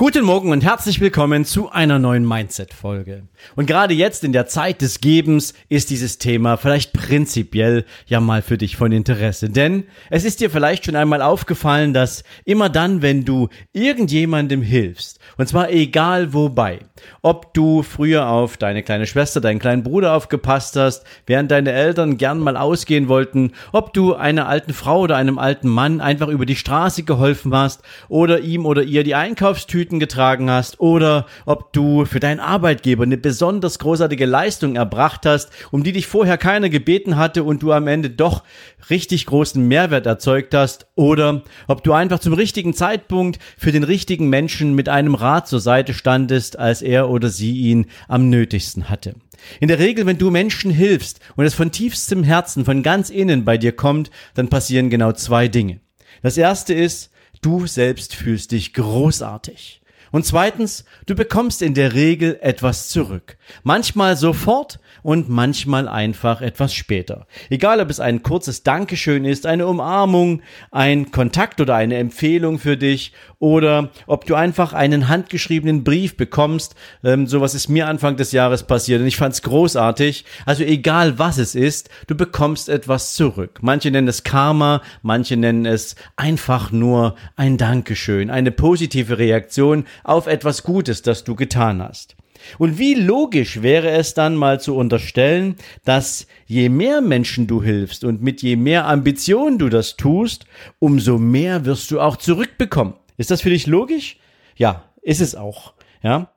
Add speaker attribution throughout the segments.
Speaker 1: Guten Morgen und herzlich willkommen zu einer neuen Mindset-Folge. Und gerade jetzt in der Zeit des Gebens ist dieses Thema vielleicht prinzipiell ja mal für dich von Interesse. Denn es ist dir vielleicht schon einmal aufgefallen, dass immer dann, wenn du irgendjemandem hilfst, und zwar egal wobei, ob du früher auf deine kleine Schwester, deinen kleinen Bruder aufgepasst hast, während deine Eltern gern mal ausgehen wollten, ob du einer alten Frau oder einem alten Mann einfach über die Straße geholfen hast oder ihm oder ihr die Einkaufstüte Tüten getragen hast oder ob du für deinen Arbeitgeber eine besonders großartige Leistung erbracht hast, um die dich vorher keiner gebeten hatte und du am Ende doch richtig großen Mehrwert erzeugt hast oder ob du einfach zum richtigen Zeitpunkt für den richtigen Menschen mit einem Rat zur Seite standest, als er oder sie ihn am nötigsten hatte. In der Regel, wenn du Menschen hilfst und es von tiefstem Herzen, von ganz innen bei dir kommt, dann passieren genau zwei Dinge. Das erste ist, du selbst fühlst dich großartig. Und zweitens, du bekommst in der Regel etwas zurück. Manchmal sofort und manchmal einfach etwas später. Egal, ob es ein kurzes Dankeschön ist, eine Umarmung, ein Kontakt oder eine Empfehlung für dich oder ob du einfach einen handgeschriebenen Brief bekommst. Ähm, sowas ist mir Anfang des Jahres passiert und ich fand es großartig. Also egal was es ist, du bekommst etwas zurück. Manche nennen es Karma, manche nennen es einfach nur ein Dankeschön, eine positive Reaktion auf etwas Gutes, das du getan hast. Und wie logisch wäre es dann mal zu unterstellen, dass je mehr Menschen du hilfst und mit je mehr Ambition du das tust, umso mehr wirst du auch zurückbekommen. Ist das für dich logisch? Ja, ist es auch. Ja.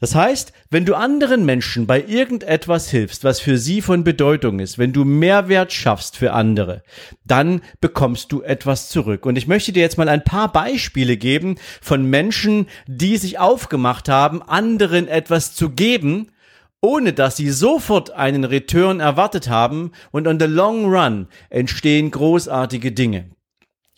Speaker 1: Das heißt, wenn du anderen Menschen bei irgendetwas hilfst, was für sie von Bedeutung ist, wenn du Mehrwert schaffst für andere, dann bekommst du etwas zurück. Und ich möchte dir jetzt mal ein paar Beispiele geben von Menschen, die sich aufgemacht haben, anderen etwas zu geben, ohne dass sie sofort einen Return erwartet haben und on the long run entstehen großartige Dinge.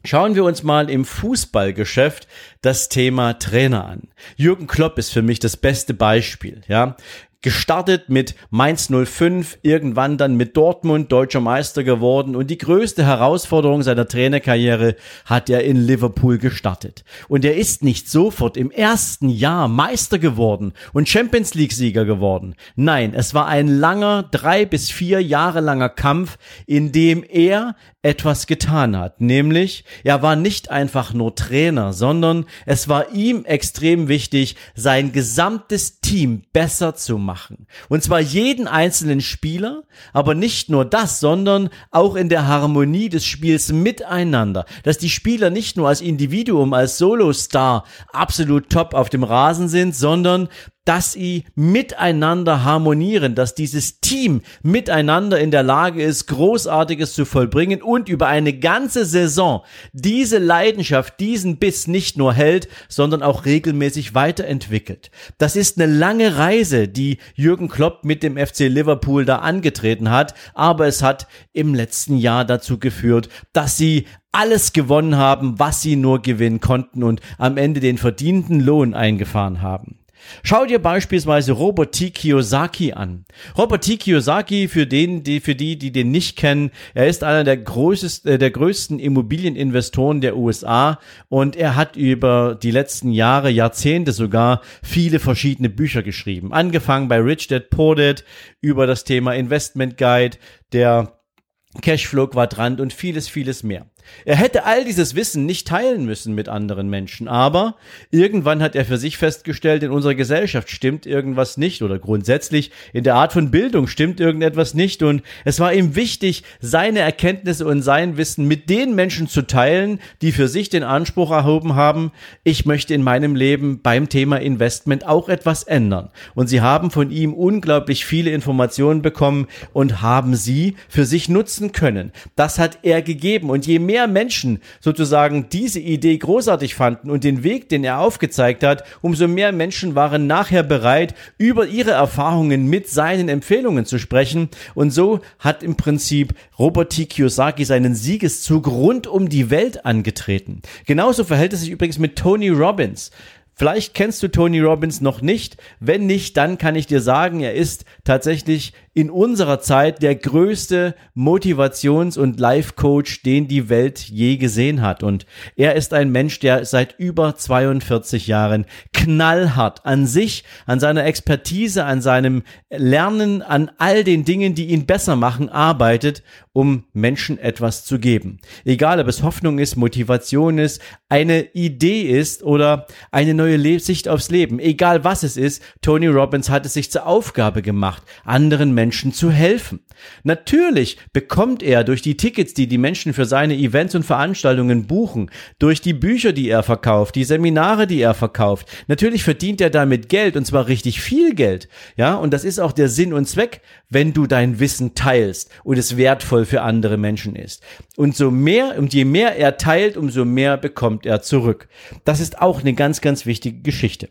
Speaker 1: Schauen wir uns mal im Fußballgeschäft das Thema Trainer an. Jürgen Klopp ist für mich das beste Beispiel, ja gestartet mit Mainz 05, irgendwann dann mit Dortmund deutscher Meister geworden und die größte Herausforderung seiner Trainerkarriere hat er in Liverpool gestartet. Und er ist nicht sofort im ersten Jahr Meister geworden und Champions League Sieger geworden. Nein, es war ein langer, drei bis vier Jahre langer Kampf, in dem er etwas getan hat. Nämlich, er war nicht einfach nur Trainer, sondern es war ihm extrem wichtig, sein gesamtes Team besser zu machen machen. Und zwar jeden einzelnen Spieler, aber nicht nur das, sondern auch in der Harmonie des Spiels miteinander. Dass die Spieler nicht nur als Individuum, als Solo-Star absolut top auf dem Rasen sind, sondern dass sie miteinander harmonieren, dass dieses Team miteinander in der Lage ist, Großartiges zu vollbringen und über eine ganze Saison diese Leidenschaft, diesen Biss nicht nur hält, sondern auch regelmäßig weiterentwickelt. Das ist eine lange Reise, die Jürgen Klopp mit dem FC Liverpool da angetreten hat, aber es hat im letzten Jahr dazu geführt, dass sie alles gewonnen haben, was sie nur gewinnen konnten und am Ende den verdienten Lohn eingefahren haben. Schau dir beispielsweise Robert T. Kiyosaki an. Robert T. Kiyosaki, für den, die, für die, die den nicht kennen, er ist einer der größten, äh, der größten Immobilieninvestoren der USA und er hat über die letzten Jahre, Jahrzehnte sogar viele verschiedene Bücher geschrieben. Angefangen bei Rich Dad Poor Dad über das Thema Investment Guide, der Cashflow Quadrant und vieles, vieles mehr. Er hätte all dieses Wissen nicht teilen müssen mit anderen Menschen, aber irgendwann hat er für sich festgestellt, in unserer Gesellschaft stimmt irgendwas nicht oder grundsätzlich in der Art von Bildung stimmt irgendetwas nicht und es war ihm wichtig, seine Erkenntnisse und sein Wissen mit den Menschen zu teilen, die für sich den Anspruch erhoben haben, ich möchte in meinem Leben beim Thema Investment auch etwas ändern. Und sie haben von ihm unglaublich viele Informationen bekommen und haben sie für sich nutzen können. Das hat er gegeben und je mehr Menschen sozusagen diese Idee großartig fanden und den Weg, den er aufgezeigt hat, umso mehr Menschen waren nachher bereit, über ihre Erfahrungen mit seinen Empfehlungen zu sprechen. Und so hat im Prinzip Robert T. Kiyosaki seinen Siegeszug rund um die Welt angetreten. Genauso verhält es sich übrigens mit Tony Robbins. Vielleicht kennst du Tony Robbins noch nicht. Wenn nicht, dann kann ich dir sagen, er ist tatsächlich in unserer Zeit der größte Motivations- und Life-Coach, den die Welt je gesehen hat. Und er ist ein Mensch, der seit über 42 Jahren knallhart an sich, an seiner Expertise, an seinem Lernen, an all den Dingen, die ihn besser machen, arbeitet, um Menschen etwas zu geben. Egal, ob es Hoffnung ist, Motivation ist, eine Idee ist oder eine neue Le Sicht aufs Leben. Egal was es ist, Tony Robbins hat es sich zur Aufgabe gemacht, anderen Menschen zu helfen. Natürlich bekommt er durch die Tickets, die die Menschen für seine Events und Veranstaltungen buchen, durch die Bücher, die er verkauft, die Seminare, die er verkauft, natürlich verdient er damit Geld und zwar richtig viel Geld. Ja, und das ist auch der Sinn und Zweck, wenn du dein Wissen teilst und es wertvoll für andere Menschen ist. Und so mehr und je mehr er teilt, umso mehr bekommt er zurück. Das ist auch eine ganz, ganz wichtige Geschichte.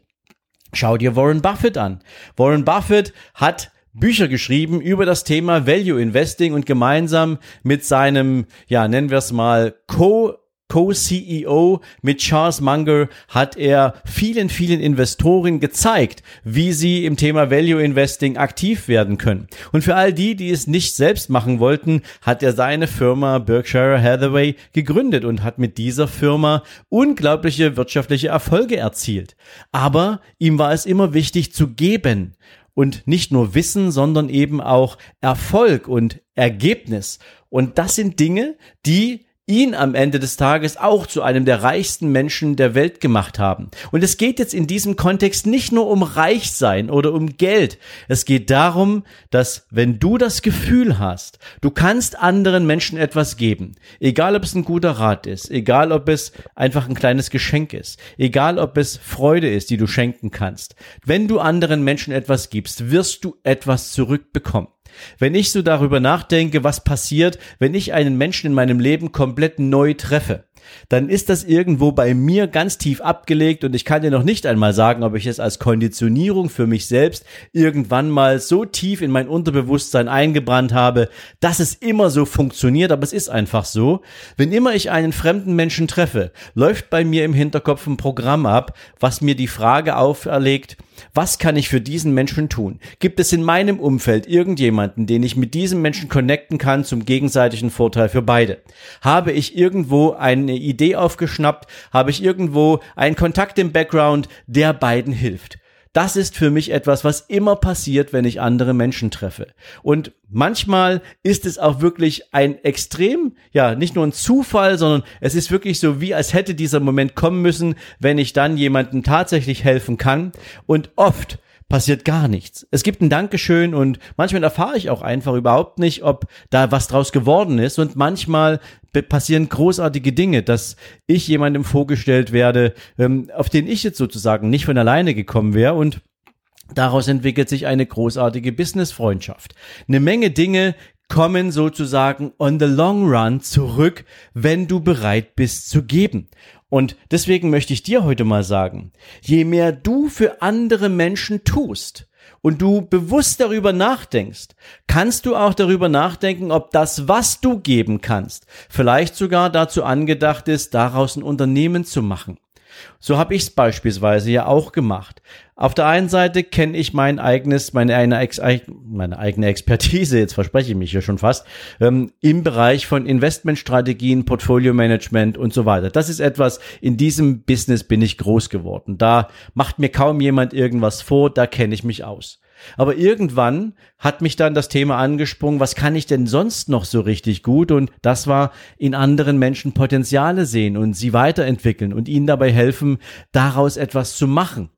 Speaker 1: Schau dir Warren Buffett an. Warren Buffett hat Bücher geschrieben über das Thema Value Investing und gemeinsam mit seinem, ja, nennen wir es mal, Co- Co-CEO mit Charles Munger hat er vielen, vielen Investoren gezeigt, wie sie im Thema Value Investing aktiv werden können. Und für all die, die es nicht selbst machen wollten, hat er seine Firma Berkshire Hathaway gegründet und hat mit dieser Firma unglaubliche wirtschaftliche Erfolge erzielt. Aber ihm war es immer wichtig zu geben und nicht nur Wissen, sondern eben auch Erfolg und Ergebnis. Und das sind Dinge, die ihn am Ende des Tages auch zu einem der reichsten Menschen der Welt gemacht haben. Und es geht jetzt in diesem Kontext nicht nur um Reichsein oder um Geld. Es geht darum, dass wenn du das Gefühl hast, du kannst anderen Menschen etwas geben, egal ob es ein guter Rat ist, egal ob es einfach ein kleines Geschenk ist, egal ob es Freude ist, die du schenken kannst. Wenn du anderen Menschen etwas gibst, wirst du etwas zurückbekommen. Wenn ich so darüber nachdenke, was passiert, wenn ich einen Menschen in meinem Leben komplett neu treffe, dann ist das irgendwo bei mir ganz tief abgelegt und ich kann dir noch nicht einmal sagen, ob ich es als Konditionierung für mich selbst irgendwann mal so tief in mein Unterbewusstsein eingebrannt habe, dass es immer so funktioniert, aber es ist einfach so. Wenn immer ich einen fremden Menschen treffe, läuft bei mir im Hinterkopf ein Programm ab, was mir die Frage auferlegt, was kann ich für diesen Menschen tun? Gibt es in meinem Umfeld irgendjemanden, den ich mit diesem Menschen connecten kann zum gegenseitigen Vorteil für beide? Habe ich irgendwo eine Idee aufgeschnappt? Habe ich irgendwo einen Kontakt im Background, der beiden hilft? Das ist für mich etwas, was immer passiert, wenn ich andere Menschen treffe. Und manchmal ist es auch wirklich ein extrem, ja, nicht nur ein Zufall, sondern es ist wirklich so, wie als hätte dieser Moment kommen müssen, wenn ich dann jemandem tatsächlich helfen kann. Und oft passiert gar nichts. Es gibt ein Dankeschön und manchmal erfahre ich auch einfach überhaupt nicht, ob da was draus geworden ist und manchmal passieren großartige Dinge, dass ich jemandem vorgestellt werde, ähm, auf den ich jetzt sozusagen nicht von alleine gekommen wäre und Daraus entwickelt sich eine großartige Business-Freundschaft. Eine Menge Dinge kommen sozusagen on the long run zurück, wenn du bereit bist zu geben. Und deswegen möchte ich dir heute mal sagen, je mehr du für andere Menschen tust und du bewusst darüber nachdenkst, kannst du auch darüber nachdenken, ob das, was du geben kannst, vielleicht sogar dazu angedacht ist, daraus ein Unternehmen zu machen. So habe ich es beispielsweise ja auch gemacht. Auf der einen Seite kenne ich mein eigenes, meine, eine, meine eigene Expertise, jetzt verspreche ich mich hier schon fast, ähm, im Bereich von Investmentstrategien, Portfolio-Management und so weiter. Das ist etwas, in diesem Business bin ich groß geworden. Da macht mir kaum jemand irgendwas vor, da kenne ich mich aus. Aber irgendwann hat mich dann das Thema angesprungen, was kann ich denn sonst noch so richtig gut? Und das war in anderen Menschen Potenziale sehen und sie weiterentwickeln und ihnen dabei helfen, daraus etwas zu machen.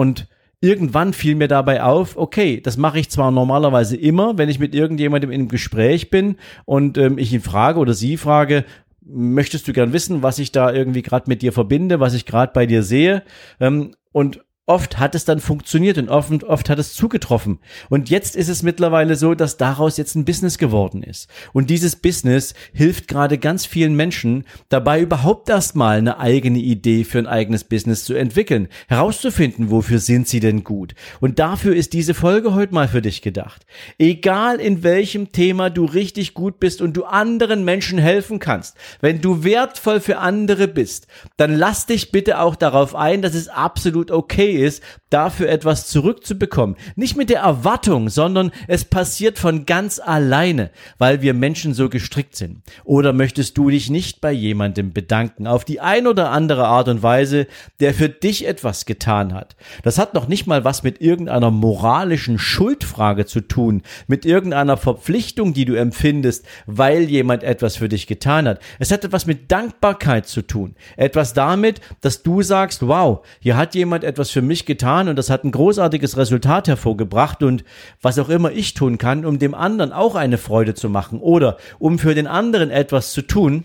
Speaker 1: Und irgendwann fiel mir dabei auf, okay, das mache ich zwar normalerweise immer, wenn ich mit irgendjemandem in einem Gespräch bin und ähm, ich ihn frage oder sie frage, möchtest du gern wissen, was ich da irgendwie gerade mit dir verbinde, was ich gerade bei dir sehe? Ähm, und oft hat es dann funktioniert und oft, oft hat es zugetroffen. Und jetzt ist es mittlerweile so, dass daraus jetzt ein Business geworden ist. Und dieses Business hilft gerade ganz vielen Menschen dabei, überhaupt erstmal eine eigene Idee für ein eigenes Business zu entwickeln, herauszufinden, wofür sind sie denn gut. Und dafür ist diese Folge heute mal für dich gedacht. Egal in welchem Thema du richtig gut bist und du anderen Menschen helfen kannst, wenn du wertvoll für andere bist, dann lass dich bitte auch darauf ein, dass es absolut okay ist, dafür etwas zurückzubekommen. Nicht mit der Erwartung, sondern es passiert von ganz alleine, weil wir Menschen so gestrickt sind. Oder möchtest du dich nicht bei jemandem bedanken, auf die ein oder andere Art und Weise, der für dich etwas getan hat? Das hat noch nicht mal was mit irgendeiner moralischen Schuldfrage zu tun, mit irgendeiner Verpflichtung, die du empfindest, weil jemand etwas für dich getan hat. Es hat etwas mit Dankbarkeit zu tun. Etwas damit, dass du sagst, wow, hier hat jemand etwas für mich getan und das hat ein großartiges Resultat hervorgebracht und was auch immer ich tun kann, um dem anderen auch eine Freude zu machen oder um für den anderen etwas zu tun,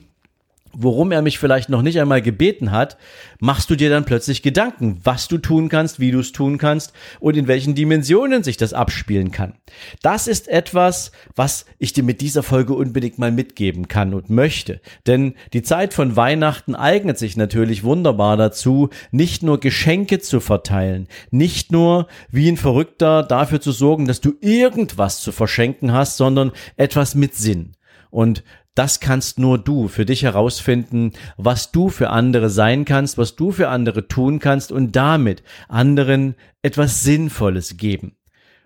Speaker 1: worum er mich vielleicht noch nicht einmal gebeten hat, machst du dir dann plötzlich Gedanken, was du tun kannst, wie du es tun kannst und in welchen Dimensionen sich das abspielen kann. Das ist etwas, was ich dir mit dieser Folge unbedingt mal mitgeben kann und möchte. Denn die Zeit von Weihnachten eignet sich natürlich wunderbar dazu, nicht nur Geschenke zu verteilen, nicht nur wie ein Verrückter dafür zu sorgen, dass du irgendwas zu verschenken hast, sondern etwas mit Sinn. Und das kannst nur du für dich herausfinden, was du für andere sein kannst, was du für andere tun kannst und damit anderen etwas Sinnvolles geben.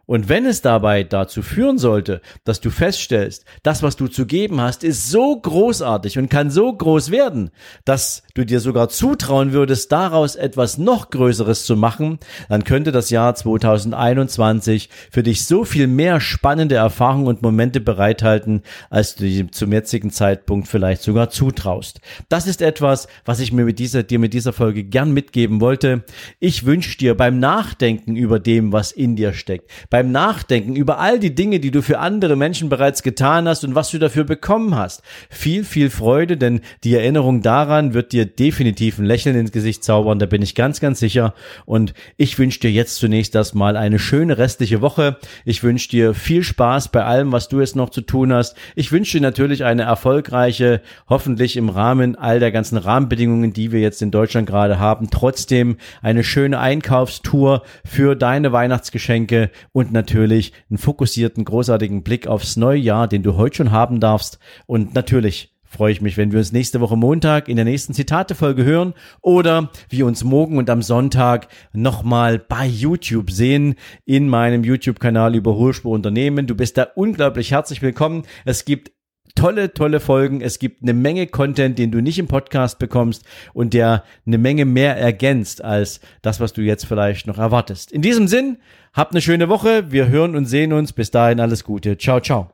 Speaker 1: Und wenn es dabei dazu führen sollte, dass du feststellst, das, was du zu geben hast, ist so großartig und kann so groß werden, dass du dir sogar zutrauen würdest, daraus etwas noch Größeres zu machen, dann könnte das Jahr 2021 für dich so viel mehr spannende Erfahrungen und Momente bereithalten, als du dir zum jetzigen Zeitpunkt vielleicht sogar zutraust. Das ist etwas, was ich mir mit dieser, dir mit dieser Folge gern mitgeben wollte. Ich wünsche dir beim Nachdenken über dem, was in dir steckt, beim Nachdenken über all die Dinge, die du für andere Menschen bereits getan hast und was du dafür bekommen hast. Viel, viel Freude, denn die Erinnerung daran wird dir definitiv ein Lächeln ins Gesicht zaubern, da bin ich ganz, ganz sicher. Und ich wünsche dir jetzt zunächst erstmal eine schöne restliche Woche. Ich wünsche dir viel Spaß bei allem, was du jetzt noch zu tun hast. Ich wünsche dir natürlich eine erfolgreiche, hoffentlich im Rahmen all der ganzen Rahmenbedingungen, die wir jetzt in Deutschland gerade haben, trotzdem eine schöne Einkaufstour für deine Weihnachtsgeschenke und und natürlich einen fokussierten, großartigen Blick aufs neue Jahr, den du heute schon haben darfst. Und natürlich freue ich mich, wenn wir uns nächste Woche Montag in der nächsten Zitatefolge hören oder wir uns morgen und am Sonntag nochmal bei YouTube sehen in meinem YouTube-Kanal über Hohlspur Unternehmen. Du bist da unglaublich herzlich willkommen. Es gibt tolle, tolle Folgen. Es gibt eine Menge Content, den du nicht im Podcast bekommst und der eine Menge mehr ergänzt als das, was du jetzt vielleicht noch erwartest. In diesem Sinn, Habt eine schöne Woche. Wir hören und sehen uns. Bis dahin alles Gute. Ciao, ciao.